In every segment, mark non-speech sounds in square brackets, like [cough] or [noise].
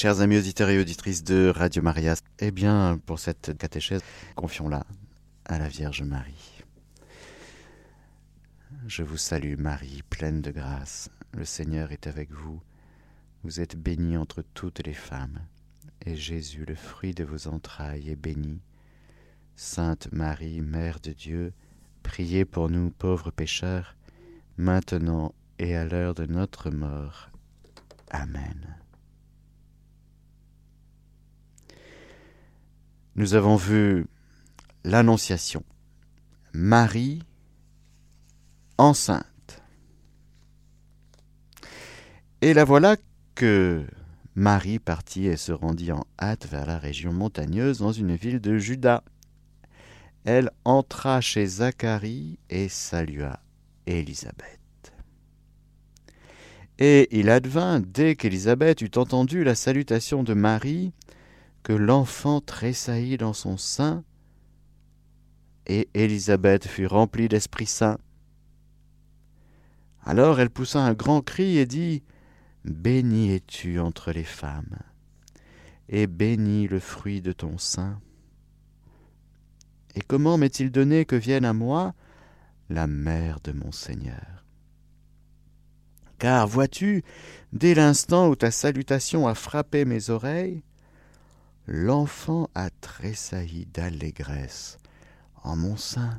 Chers amis auditeurs et auditrices de Radio Maria, eh bien, pour cette catéchèse, confions-la à la Vierge Marie. Je vous salue Marie, pleine de grâce. Le Seigneur est avec vous. Vous êtes bénie entre toutes les femmes, et Jésus, le fruit de vos entrailles, est béni. Sainte Marie, Mère de Dieu, priez pour nous pauvres pécheurs, maintenant et à l'heure de notre mort. Amen. Nous avons vu l'Annonciation. Marie enceinte. Et la voilà que Marie partit et se rendit en hâte vers la région montagneuse dans une ville de Juda. Elle entra chez Zacharie et salua Élisabeth. Et il advint, dès qu'Élisabeth eut entendu la salutation de Marie, que l'enfant tressaillit dans son sein, et Élisabeth fut remplie d'Esprit Saint. Alors elle poussa un grand cri et dit, Béni es-tu entre les femmes, et béni le fruit de ton sein. Et comment m'est-il donné que vienne à moi la mère de mon Seigneur? Car vois-tu, dès l'instant où ta salutation a frappé mes oreilles, l'enfant a tressailli d'allégresse en mon sein.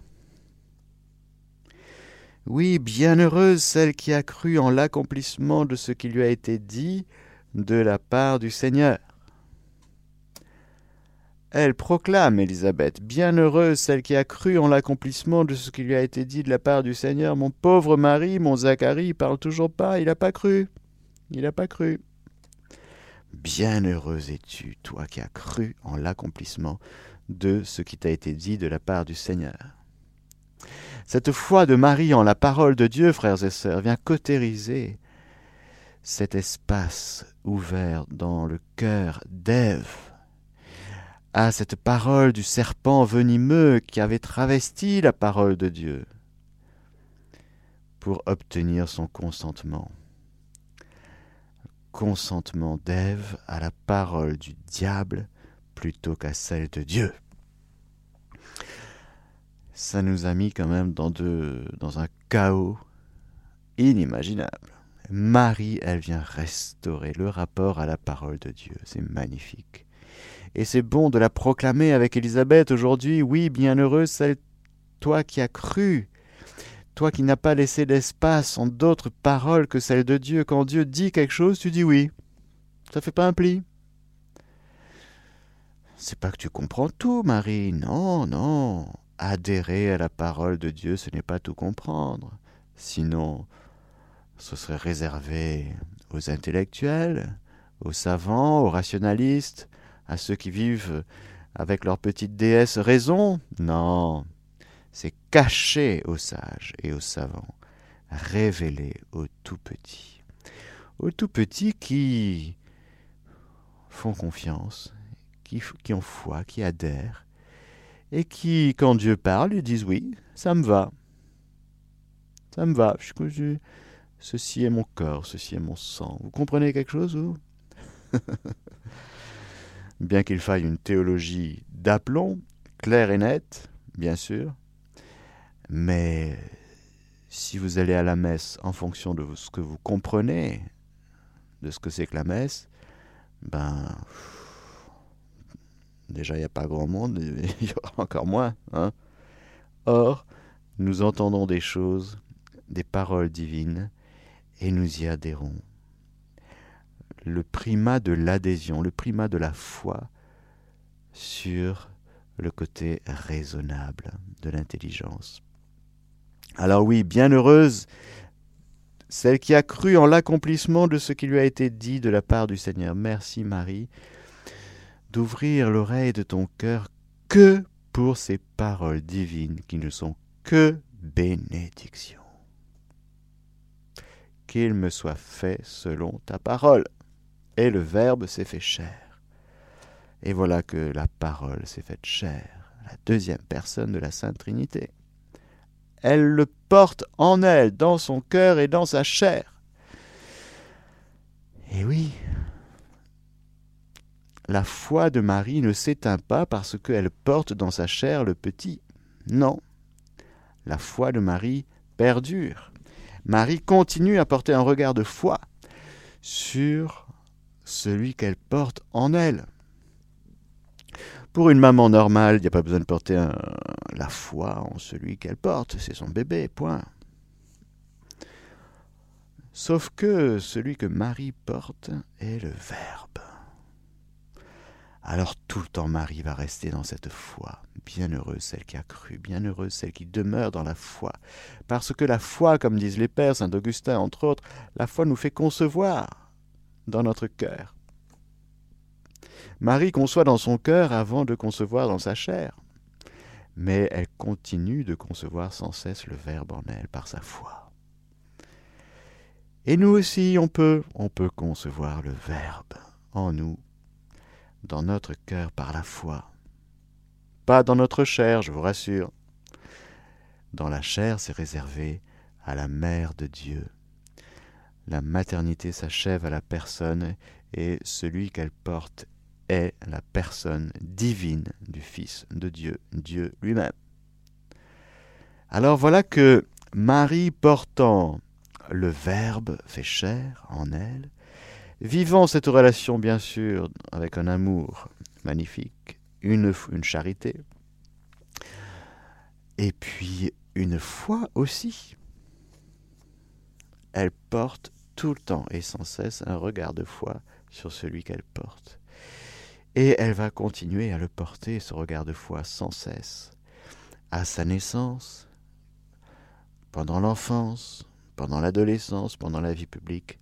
Oui, bienheureuse celle qui a cru en l'accomplissement de ce qui lui a été dit de la part du Seigneur. Elle proclame, Élisabeth, bienheureuse celle qui a cru en l'accomplissement de ce qui lui a été dit de la part du Seigneur. Mon pauvre mari, mon Zacharie, parle toujours pas, il n'a pas cru. Il n'a pas cru. Bienheureuse es-tu, toi qui as cru en l'accomplissement de ce qui t'a été dit de la part du Seigneur. Cette foi de Marie en la parole de Dieu, frères et sœurs, vient cautériser cet espace ouvert dans le cœur d'Ève à cette parole du serpent venimeux qui avait travesti la parole de Dieu pour obtenir son consentement. Consentement d'Ève à la parole du diable plutôt qu'à celle de Dieu ça nous a mis quand même dans, dans un chaos inimaginable. Marie, elle vient restaurer le rapport à la parole de Dieu. C'est magnifique. Et c'est bon de la proclamer avec Élisabeth aujourd'hui. Oui, bienheureuse celle, toi qui as cru, toi qui n'as pas laissé d'espace en d'autres paroles que celles de Dieu. Quand Dieu dit quelque chose, tu dis oui. Ça fait pas un pli. C'est pas que tu comprends tout, Marie. Non, non adhérer à la parole de Dieu, ce n'est pas tout comprendre. Sinon, ce serait réservé aux intellectuels, aux savants, aux rationalistes, à ceux qui vivent avec leur petite déesse raison. Non, c'est caché aux sages et aux savants, révélé aux tout petits. Aux tout petits qui font confiance, qui, ont foi, qui adhèrent, et qui, quand Dieu parle, ils disent oui, ça me va. Ça me va. Je, ceci est mon corps, ceci est mon sang. Vous comprenez quelque chose, vous? [laughs] Bien qu'il faille une théologie d'aplomb, claire et nette, bien sûr, mais si vous allez à la messe en fonction de ce que vous comprenez de ce que c'est que la messe, ben Déjà, il n'y a pas grand monde, [laughs] il y aura encore moins. Hein Or, nous entendons des choses, des paroles divines, et nous y adhérons. Le primat de l'adhésion, le primat de la foi sur le côté raisonnable de l'intelligence. Alors oui, bienheureuse celle qui a cru en l'accomplissement de ce qui lui a été dit de la part du Seigneur. Merci Marie d'ouvrir l'oreille de ton cœur que pour ces paroles divines qui ne sont que bénédictions. Qu'il me soit fait selon ta parole. Et le Verbe s'est fait chair. Et voilà que la parole s'est faite chair, la deuxième personne de la Sainte Trinité. Elle le porte en elle, dans son cœur et dans sa chair. Et oui, la foi de Marie ne s'éteint pas parce qu'elle porte dans sa chair le petit. Non, la foi de Marie perdure. Marie continue à porter un regard de foi sur celui qu'elle porte en elle. Pour une maman normale, il n'y a pas besoin de porter la foi en celui qu'elle porte, c'est son bébé, point. Sauf que celui que Marie porte est le Verbe. Alors tout le temps Marie va rester dans cette foi. Bienheureuse celle qui a cru, bienheureuse celle qui demeure dans la foi. Parce que la foi, comme disent les pères, Saint Augustin entre autres, la foi nous fait concevoir dans notre cœur. Marie conçoit dans son cœur avant de concevoir dans sa chair. Mais elle continue de concevoir sans cesse le Verbe en elle par sa foi. Et nous aussi, on peut, on peut concevoir le Verbe en nous dans notre cœur par la foi. Pas dans notre chair, je vous rassure. Dans la chair, c'est réservé à la mère de Dieu. La maternité s'achève à la personne et celui qu'elle porte est la personne divine du Fils de Dieu, Dieu lui-même. Alors voilà que Marie portant le Verbe fait chair en elle, Vivant cette relation, bien sûr, avec un amour magnifique, une, une charité, et puis une foi aussi. Elle porte tout le temps et sans cesse un regard de foi sur celui qu'elle porte. Et elle va continuer à le porter, ce regard de foi, sans cesse, à sa naissance, pendant l'enfance, pendant l'adolescence, pendant la vie publique,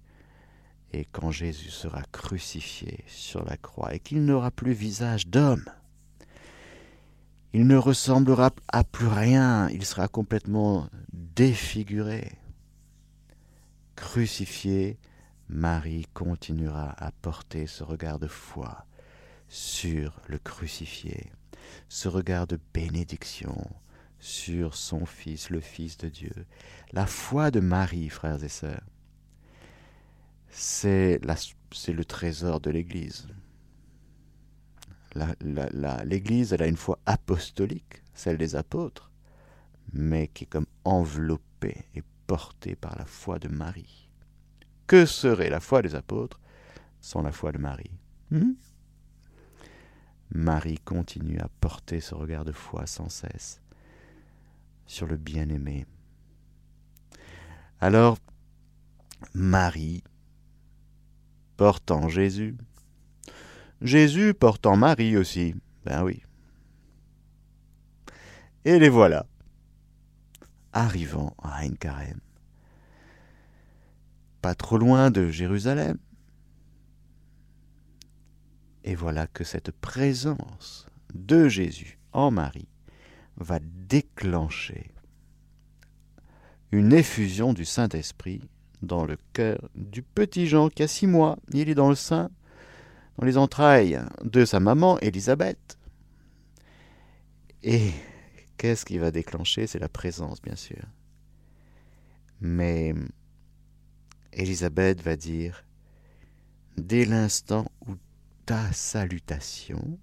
et quand Jésus sera crucifié sur la croix et qu'il n'aura plus visage d'homme, il ne ressemblera à plus rien, il sera complètement défiguré. Crucifié, Marie continuera à porter ce regard de foi sur le crucifié, ce regard de bénédiction sur son Fils, le Fils de Dieu. La foi de Marie, frères et sœurs, c'est le trésor de l'Église. L'Église, elle a une foi apostolique, celle des apôtres, mais qui est comme enveloppée et portée par la foi de Marie. Que serait la foi des apôtres sans la foi de Marie? Hmm? Marie continue à porter ce regard de foi sans cesse sur le bien-aimé. Alors, Marie portant Jésus. Jésus portant Marie aussi. Ben oui. Et les voilà, arrivant à Ein Pas trop loin de Jérusalem. Et voilà que cette présence de Jésus en Marie va déclencher une effusion du Saint-Esprit dans le cœur du petit Jean qui a six mois. Il est dans le sein, dans les entrailles de sa maman, Élisabeth. Et qu'est-ce qui va déclencher? C'est la présence, bien sûr. Mais Élisabeth va dire, dès l'instant où ta salutation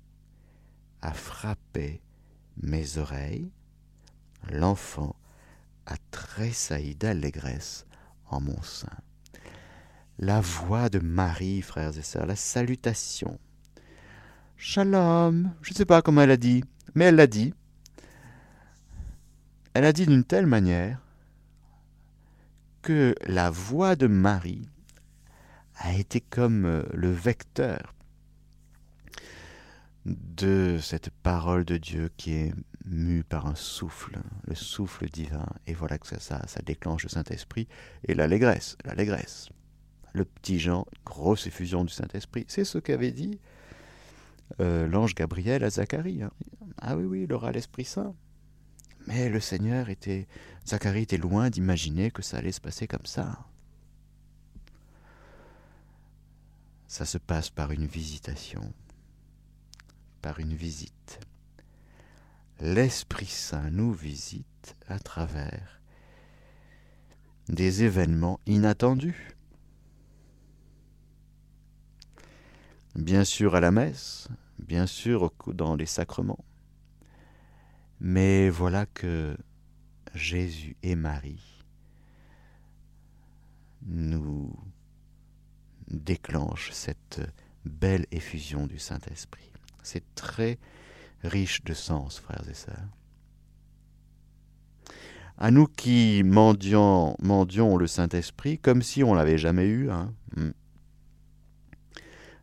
a frappé mes oreilles, l'enfant a tressailli d'allégresse en mon sein. La voix de Marie, frères et sœurs, la salutation. Shalom, je ne sais pas comment elle a dit, mais elle l'a dit. Elle a dit d'une telle manière que la voix de Marie a été comme euh, le vecteur de cette parole de Dieu qui est mue par un souffle, le souffle divin. Et voilà que ça, ça, déclenche le Saint-Esprit et l'allégresse, l'allégresse. Le petit Jean, grosse effusion du Saint-Esprit. C'est ce qu'avait dit euh, l'ange Gabriel à Zacharie. Hein. Ah oui, oui, il aura l'Esprit Saint. Mais le Seigneur était. Zacharie était loin d'imaginer que ça allait se passer comme ça. Ça se passe par une visitation par une visite. L'Esprit Saint nous visite à travers des événements inattendus. bien sûr à la messe, bien sûr dans les sacrements. Mais voilà que Jésus et Marie nous déclenchent cette belle effusion du Saint-Esprit. C'est très riche de sens, frères et sœurs. À nous qui mendions, mendions le Saint-Esprit comme si on l'avait jamais eu, hein, hmm,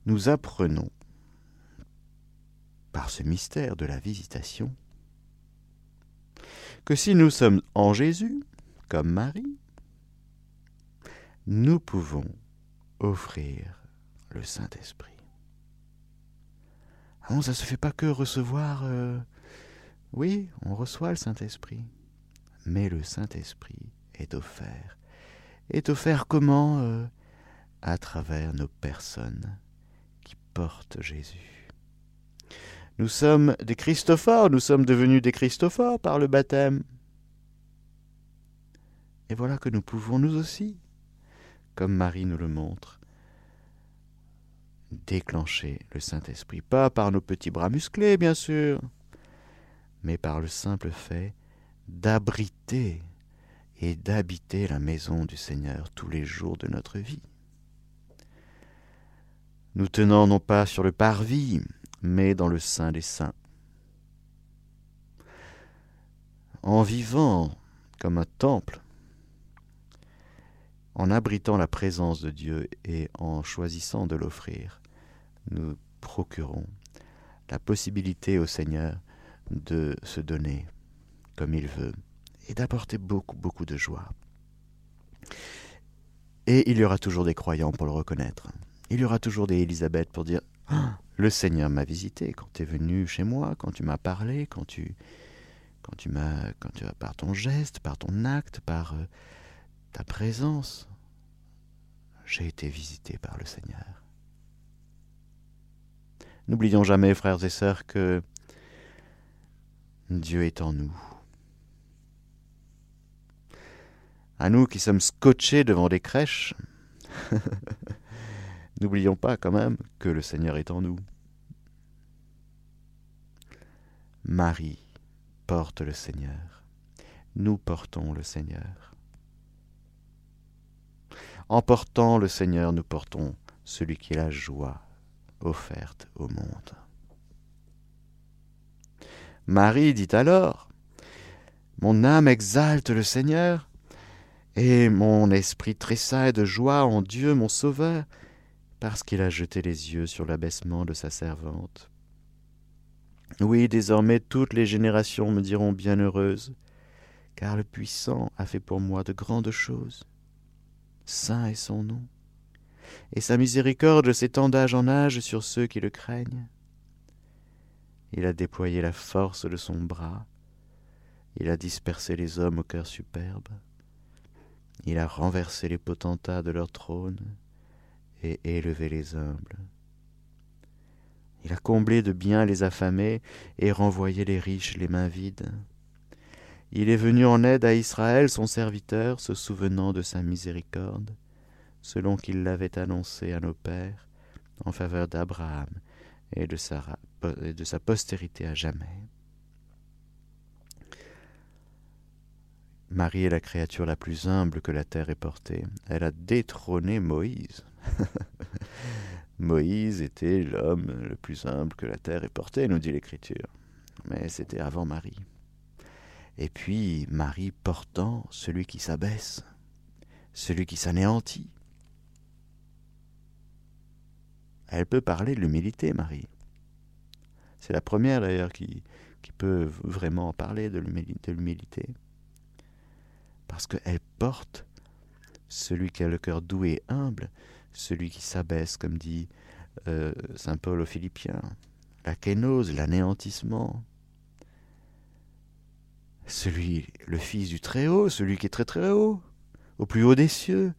nous apprenons par ce mystère de la visitation que si nous sommes en Jésus, comme Marie, nous pouvons offrir le Saint-Esprit. Non, ça ne se fait pas que recevoir. Euh, oui, on reçoit le Saint-Esprit. Mais le Saint-Esprit est offert. Est offert comment euh, À travers nos personnes qui portent Jésus. Nous sommes des Christophores, nous sommes devenus des Christophores par le baptême. Et voilà que nous pouvons nous aussi, comme Marie nous le montre, déclencher le Saint-Esprit, pas par nos petits bras musclés, bien sûr, mais par le simple fait d'abriter et d'habiter la maison du Seigneur tous les jours de notre vie. Nous tenons non pas sur le parvis, mais dans le sein des saints. En vivant comme un temple, en abritant la présence de Dieu et en choisissant de l'offrir, nous procurons la possibilité au Seigneur de se donner comme il veut et d'apporter beaucoup, beaucoup de joie. Et il y aura toujours des croyants pour le reconnaître. Il y aura toujours des Élisabeth pour dire ah, Le Seigneur m'a visité quand tu es venu chez moi, quand tu m'as parlé, quand tu, par ton geste, par ton acte, par euh, ta présence, j'ai été visité par le Seigneur. N'oublions jamais, frères et sœurs, que Dieu est en nous. À nous qui sommes scotchés devant des crèches, [laughs] n'oublions pas quand même que le Seigneur est en nous. Marie porte le Seigneur. Nous portons le Seigneur. En portant le Seigneur, nous portons celui qui est la joie, offerte au monde. Marie dit alors, Mon âme exalte le Seigneur, et mon esprit tressaille de joie en Dieu mon Sauveur, parce qu'il a jeté les yeux sur l'abaissement de sa servante. Oui, désormais toutes les générations me diront bienheureuse, car le puissant a fait pour moi de grandes choses. Saint est son nom et sa miséricorde s'étend d'âge en âge sur ceux qui le craignent. Il a déployé la force de son bras, il a dispersé les hommes au cœur superbe, il a renversé les potentats de leur trône et élevé les humbles. Il a comblé de biens les affamés et renvoyé les riches les mains vides. Il est venu en aide à Israël, son serviteur, se souvenant de sa miséricorde selon qu'il l'avait annoncé à nos pères, en faveur d'Abraham et de sa, de sa postérité à jamais. Marie est la créature la plus humble que la terre ait portée. Elle a détrôné Moïse. [laughs] Moïse était l'homme le plus humble que la terre ait porté, nous dit l'Écriture. Mais c'était avant Marie. Et puis Marie portant celui qui s'abaisse, celui qui s'anéantit, Elle peut parler de l'humilité, Marie. C'est la première d'ailleurs qui, peut vraiment parler de l'humilité. Parce qu'elle porte celui qui a le cœur doux et humble, celui qui s'abaisse, comme dit euh, Saint Paul aux Philippiens, la kénose, l'anéantissement. Celui, le Fils du Très-Haut, celui qui est très très haut, au plus haut des cieux,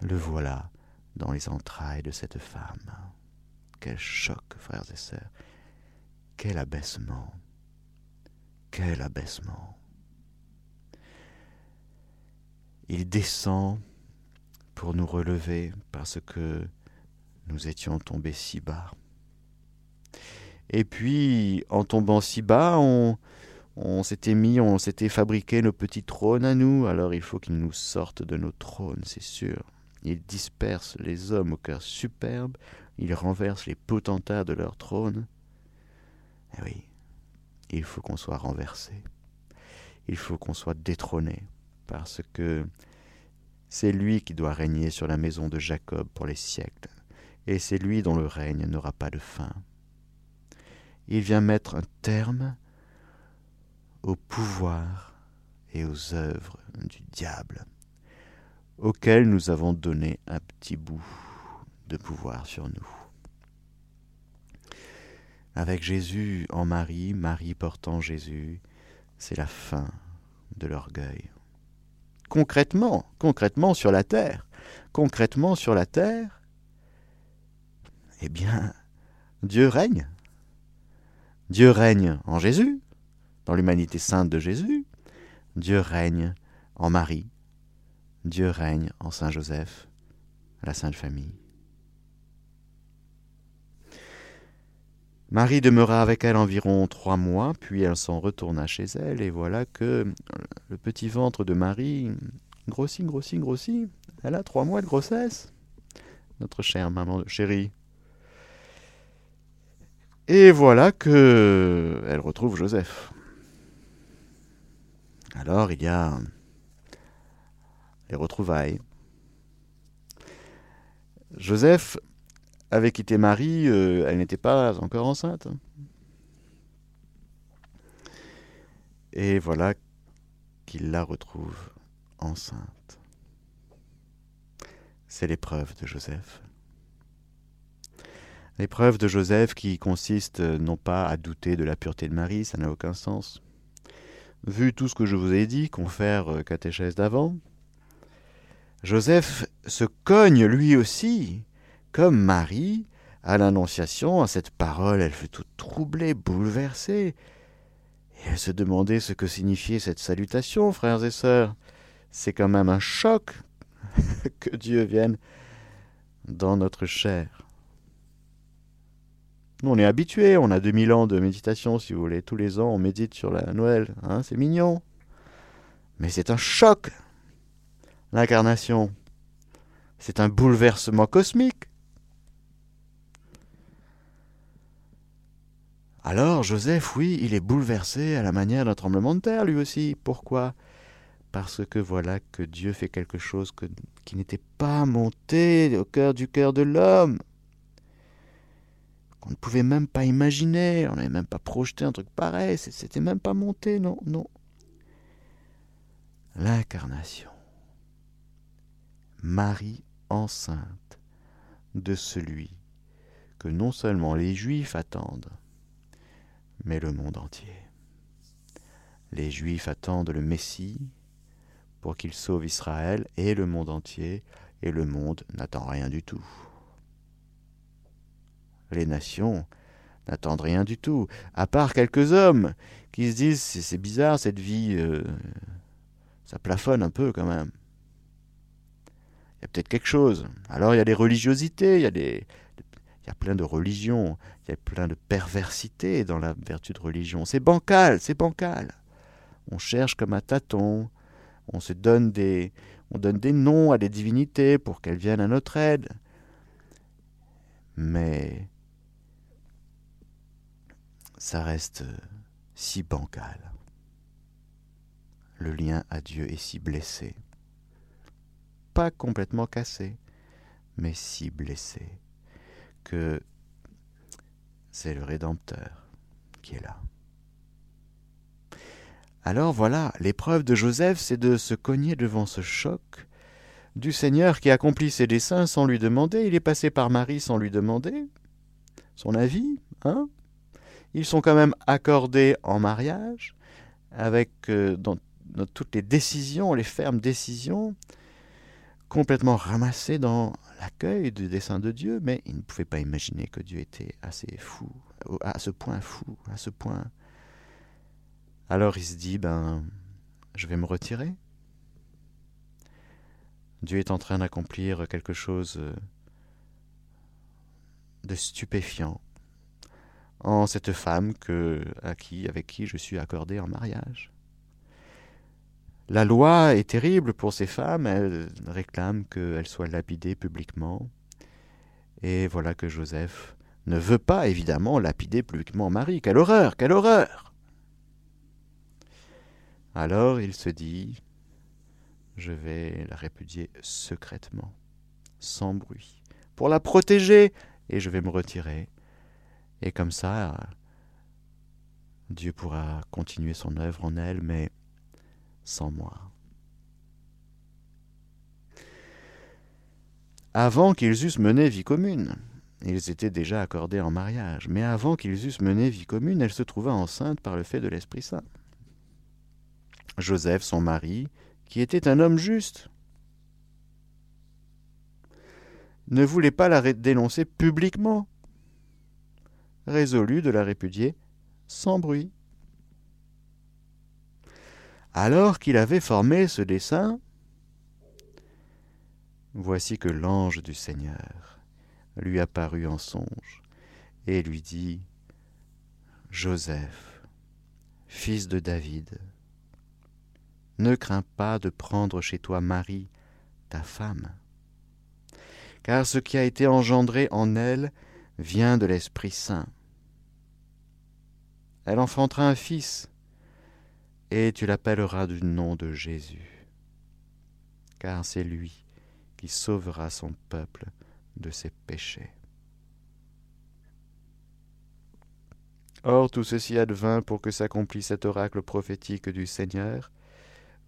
le voilà dans les entrailles de cette femme. Quel choc, frères et sœurs. Quel abaissement. Quel abaissement. Il descend pour nous relever parce que nous étions tombés si bas. Et puis, en tombant si bas, on, on s'était mis, on s'était fabriqué nos petits trônes à nous, alors il faut qu'ils nous sortent de nos trônes, c'est sûr. Il disperse les hommes au cœur superbe, il renverse les potentats de leur trône. Eh oui, il faut qu'on soit renversé, il faut qu'on soit détrôné, parce que c'est lui qui doit régner sur la maison de Jacob pour les siècles, et c'est lui dont le règne n'aura pas de fin. Il vient mettre un terme au pouvoir et aux œuvres du diable, auxquelles nous avons donné un petit bout de pouvoir sur nous. Avec Jésus en Marie, Marie portant Jésus, c'est la fin de l'orgueil. Concrètement, concrètement sur la terre, concrètement sur la terre, eh bien, Dieu règne. Dieu règne en Jésus, dans l'humanité sainte de Jésus, Dieu règne en Marie, Dieu règne en Saint Joseph, la Sainte Famille. Marie demeura avec elle environ trois mois, puis elle s'en retourna chez elle, et voilà que le petit ventre de Marie grossit, grossit, grossit. Elle a trois mois de grossesse, notre chère maman chérie. Et voilà que elle retrouve Joseph. Alors il y a les retrouvailles. Joseph avait quitté Marie, euh, elle n'était pas encore enceinte. Et voilà qu'il la retrouve enceinte. C'est l'épreuve de Joseph. L'épreuve de Joseph qui consiste euh, non pas à douter de la pureté de Marie, ça n'a aucun sens, vu tout ce que je vous ai dit, confère euh, catéchèse d'avant, Joseph se cogne lui aussi, comme Marie, à l'Annonciation, à cette parole, elle fut toute troublée, bouleversée. Et elle se demandait ce que signifiait cette salutation, frères et sœurs. C'est quand même un choc [laughs] que Dieu vienne dans notre chair. Nous, on est habitués, on a 2000 ans de méditation, si vous voulez. Tous les ans, on médite sur la Noël. Hein, c'est mignon. Mais c'est un choc. L'incarnation. C'est un bouleversement cosmique. Alors Joseph, oui, il est bouleversé à la manière d'un tremblement de terre, lui aussi. Pourquoi? Parce que voilà que Dieu fait quelque chose qui n'était pas monté au cœur du cœur de l'homme. On ne pouvait même pas imaginer, on n'avait même pas projeté un truc pareil, c'était même pas monté, non, non. L'incarnation. Marie enceinte de celui que non seulement les Juifs attendent, mais le monde entier. Les Juifs attendent le Messie pour qu'il sauve Israël et le monde entier, et le monde n'attend rien du tout les nations n'attendent rien du tout, à part quelques hommes qui se disent c'est bizarre cette vie, euh, ça plafonne un peu quand même. Y a peut-être quelque chose. Alors il y a des religiosités, il y a des, il y a plein de religions, il y a plein de perversité dans la vertu de religion. C'est bancal, c'est bancal. On cherche comme un tâton, on se donne des, on donne des noms à des divinités pour qu'elles viennent à notre aide. Mais ça reste si bancal. Le lien à Dieu est si blessé. Pas complètement cassé, mais si blessé que c'est le Rédempteur qui est là. Alors voilà, l'épreuve de Joseph, c'est de se cogner devant ce choc du Seigneur qui accomplit ses desseins sans lui demander. Il est passé par Marie sans lui demander son avis, hein ils sont quand même accordés en mariage, avec euh, toutes les décisions, les fermes décisions, complètement ramassées dans l'accueil du dessein de Dieu, mais ils ne pouvaient pas imaginer que Dieu était assez fou, à ce point fou, à ce point. Alors il se dit, ben, je vais me retirer. Dieu est en train d'accomplir quelque chose de stupéfiant en cette femme à qui, avec qui je suis accordé en mariage. La loi est terrible pour ces femmes, elles réclament qu'elles soient lapidées publiquement. Et voilà que Joseph ne veut pas évidemment lapider publiquement Marie. Quelle horreur, quelle horreur Alors il se dit, je vais la répudier secrètement, sans bruit, pour la protéger, et je vais me retirer. Et comme ça, Dieu pourra continuer son œuvre en elle, mais sans moi. Avant qu'ils eussent mené vie commune, ils étaient déjà accordés en mariage, mais avant qu'ils eussent mené vie commune, elle se trouva enceinte par le fait de l'Esprit Saint. Joseph, son mari, qui était un homme juste, ne voulait pas la dénoncer publiquement, résolu de la répudier sans bruit. Alors qu'il avait formé ce dessein, voici que l'ange du Seigneur lui apparut en songe et lui dit Joseph, fils de David, ne crains pas de prendre chez toi Marie, ta femme, car ce qui a été engendré en elle vient de l'Esprit Saint. Elle enfantera un fils, et tu l'appelleras du nom de Jésus, car c'est lui qui sauvera son peuple de ses péchés. Or tout ceci advint pour que s'accomplisse cet oracle prophétique du Seigneur.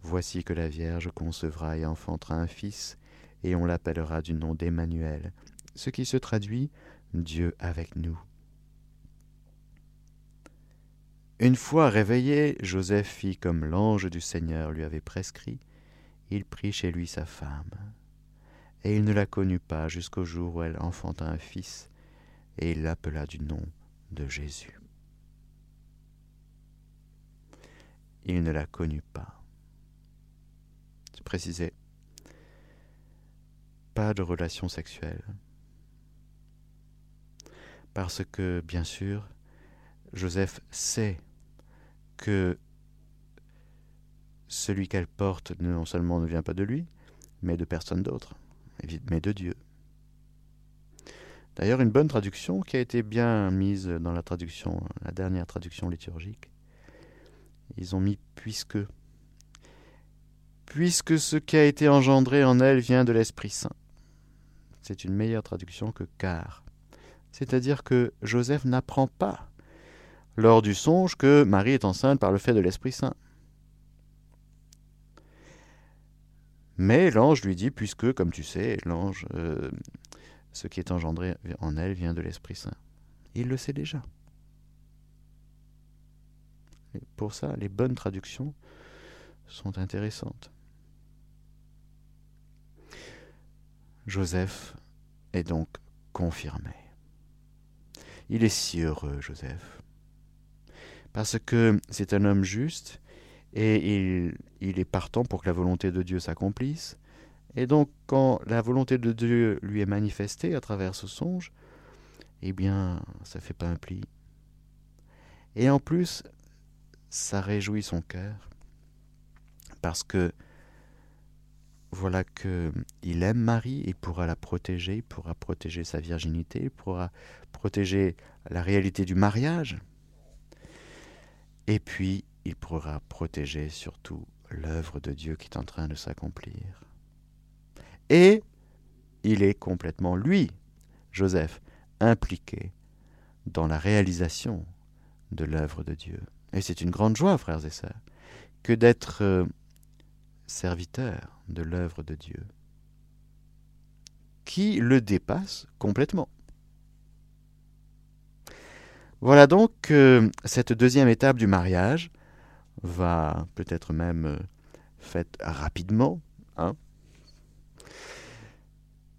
Voici que la Vierge concevra et enfantera un fils, et on l'appellera du nom d'Emmanuel, ce qui se traduit Dieu avec nous. Une fois réveillé, Joseph fit comme l'ange du Seigneur lui avait prescrit. Il prit chez lui sa femme. Et il ne la connut pas jusqu'au jour où elle enfanta un fils, et il l'appela du nom de Jésus. Il ne la connut pas. C'est précisé. Pas de relation sexuelle. Parce que, bien sûr, Joseph sait que celui qu'elle porte non seulement ne vient pas de lui, mais de personne d'autre, mais de Dieu. D'ailleurs, une bonne traduction qui a été bien mise dans la traduction, la dernière traduction liturgique, ils ont mis puisque. Puisque ce qui a été engendré en elle vient de l'Esprit Saint. C'est une meilleure traduction que car. C'est-à-dire que Joseph n'apprend pas lors du songe que Marie est enceinte par le fait de l'Esprit Saint. Mais l'ange lui dit, puisque, comme tu sais, l'ange, euh, ce qui est engendré en elle vient de l'Esprit Saint. Il le sait déjà. pour ça, les bonnes traductions sont intéressantes. Joseph est donc confirmé. Il est si heureux, Joseph parce que c'est un homme juste et il, est partant pour que la volonté de Dieu s'accomplisse. Et donc, quand la volonté de Dieu lui est manifestée à travers ce songe, eh bien, ça fait pas un pli. Et en plus, ça réjouit son cœur, parce que voilà que il aime Marie, il pourra la protéger, il pourra protéger sa virginité, il pourra protéger la réalité du mariage. Et puis, il pourra protéger surtout l'œuvre de Dieu qui est en train de s'accomplir. Et il est complètement, lui, Joseph, impliqué dans la réalisation de l'œuvre de Dieu. Et c'est une grande joie, frères et sœurs, que d'être euh, serviteur de l'œuvre de Dieu, qui le dépasse complètement. Voilà donc cette deuxième étape du mariage va peut-être même euh, faite rapidement. Hein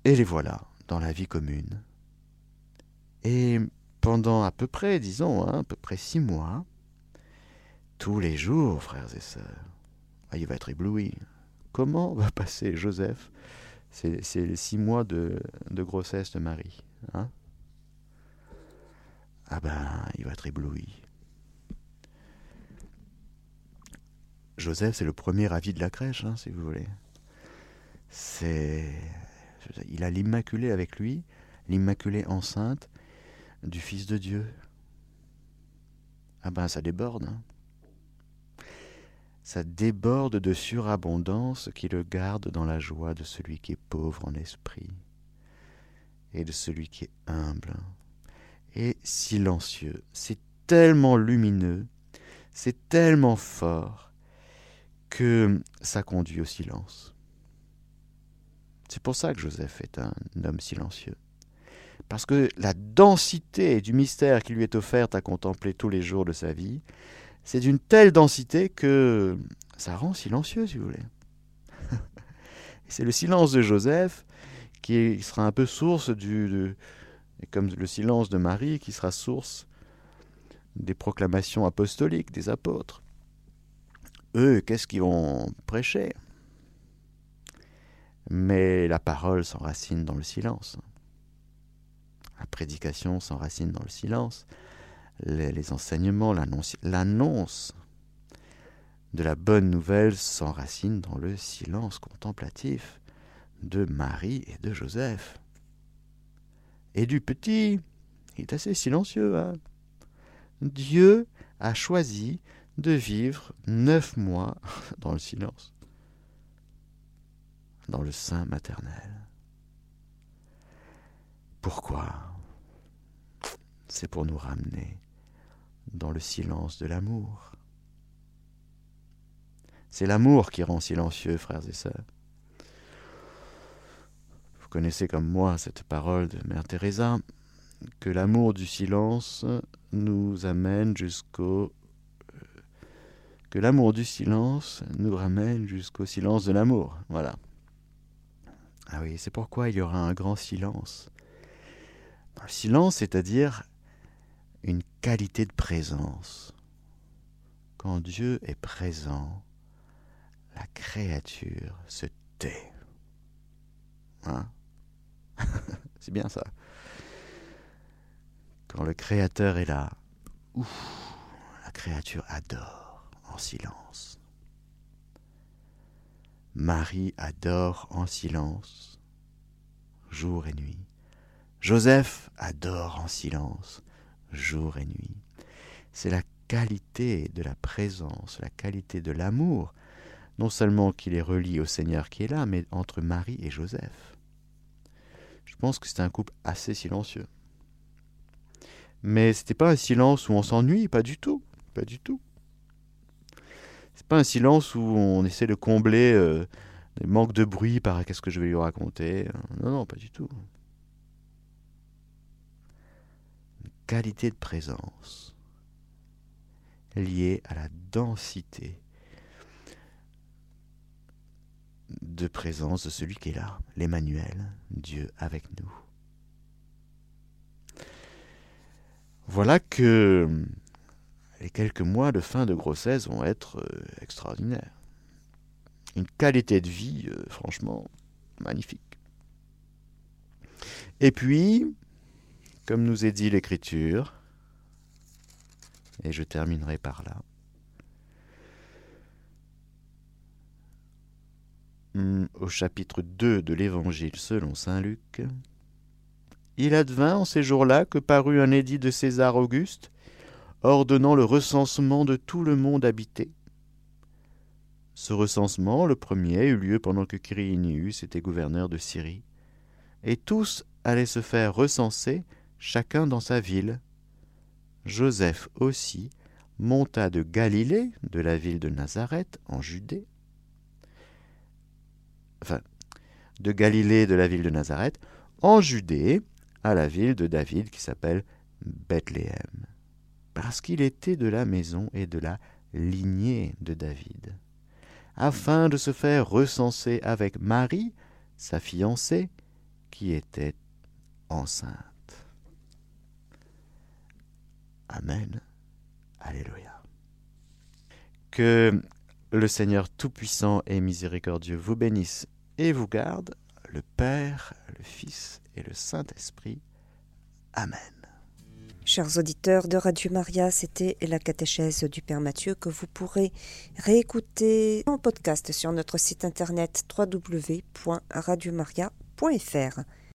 et les voilà dans la vie commune. Et pendant à peu près, disons, hein, à peu près six mois, tous les jours, frères et sœurs, ah, il va être ébloui. Comment va passer Joseph les six mois de, de grossesse de Marie. Hein? Ah ben, il va être ébloui. Joseph, c'est le premier ravi de la crèche, hein, si vous voulez. C'est, il a l'Immaculée avec lui, l'Immaculée enceinte du Fils de Dieu. Ah ben, ça déborde. Hein. Ça déborde de surabondance qui le garde dans la joie de celui qui est pauvre en esprit et de celui qui est humble et silencieux. C'est tellement lumineux, c'est tellement fort que ça conduit au silence. C'est pour ça que Joseph est un homme silencieux. Parce que la densité du mystère qui lui est offerte à contempler tous les jours de sa vie, c'est d'une telle densité que ça rend silencieux, si vous voulez. [laughs] c'est le silence de Joseph qui sera un peu source du, comme le silence de Marie qui sera source des proclamations apostoliques des apôtres eux, qu'est-ce qu'ils vont prêcher? Mais la parole s'enracine dans le silence. La prédication s'enracine dans le silence. Les, enseignements, l'annonce de la bonne nouvelle s'enracine dans le silence contemplatif de Marie et de Joseph. Et du petit, il est assez silencieux. Hein Dieu a choisi de vivre neuf mois [laughs] dans le silence, dans le sein maternel. Pourquoi C'est pour nous ramener dans le silence de l'amour? C'est l'amour qui rend silencieux, frères et sœurs. Vous connaissez comme moi cette parole de Mère Teresa, que l'amour du silence nous amène jusqu'au que l'amour du silence nous ramène jusqu'au silence de l'amour. Voilà. Ah oui, c'est pourquoi il y aura un grand silence. Le silence, c'est-à-dire une qualité de présence. Quand Dieu est présent, la créature se tait. Hein? C'est bien ça. Quand le Créateur est là, la créature adore silence. Marie adore en silence, jour et nuit. Joseph adore en silence, jour et nuit. C'est la qualité de la présence, la qualité de l'amour, non seulement qui les relie au Seigneur qui est là, mais entre Marie et Joseph. Je pense que c'est un couple assez silencieux. Mais c'était pas un silence où on s'ennuie, pas du tout, pas du tout. C'est pas un silence où on essaie de combler euh, des manques de bruit par qu'est-ce que je vais lui raconter. Non, non, pas du tout. Une qualité de présence liée à la densité de présence de celui qui est là, l'Emmanuel, Dieu avec nous. Voilà que les quelques mois de fin de grossesse vont être euh, extraordinaires. Une qualité de vie, euh, franchement, magnifique. Et puis, comme nous est dit l'Écriture, et je terminerai par là, au chapitre 2 de l'Évangile selon Saint Luc, il advint en ces jours-là que parut un édit de César Auguste ordonnant le recensement de tout le monde habité. Ce recensement, le premier, eut lieu pendant que Quirinius était gouverneur de Syrie, et tous allaient se faire recenser, chacun dans sa ville. Joseph aussi monta de Galilée, de la ville de Nazareth, en Judée, enfin, de Galilée, de la ville de Nazareth, en Judée, à la ville de David qui s'appelle Bethléem parce qu'il était de la maison et de la lignée de David, afin de se faire recenser avec Marie, sa fiancée, qui était enceinte. Amen. Alléluia. Que le Seigneur Tout-Puissant et Miséricordieux vous bénisse et vous garde, le Père, le Fils et le Saint-Esprit. Amen. Chers auditeurs de Radio Maria, c'était la catéchèse du Père Mathieu que vous pourrez réécouter en podcast sur notre site internet www.radiomaria.fr.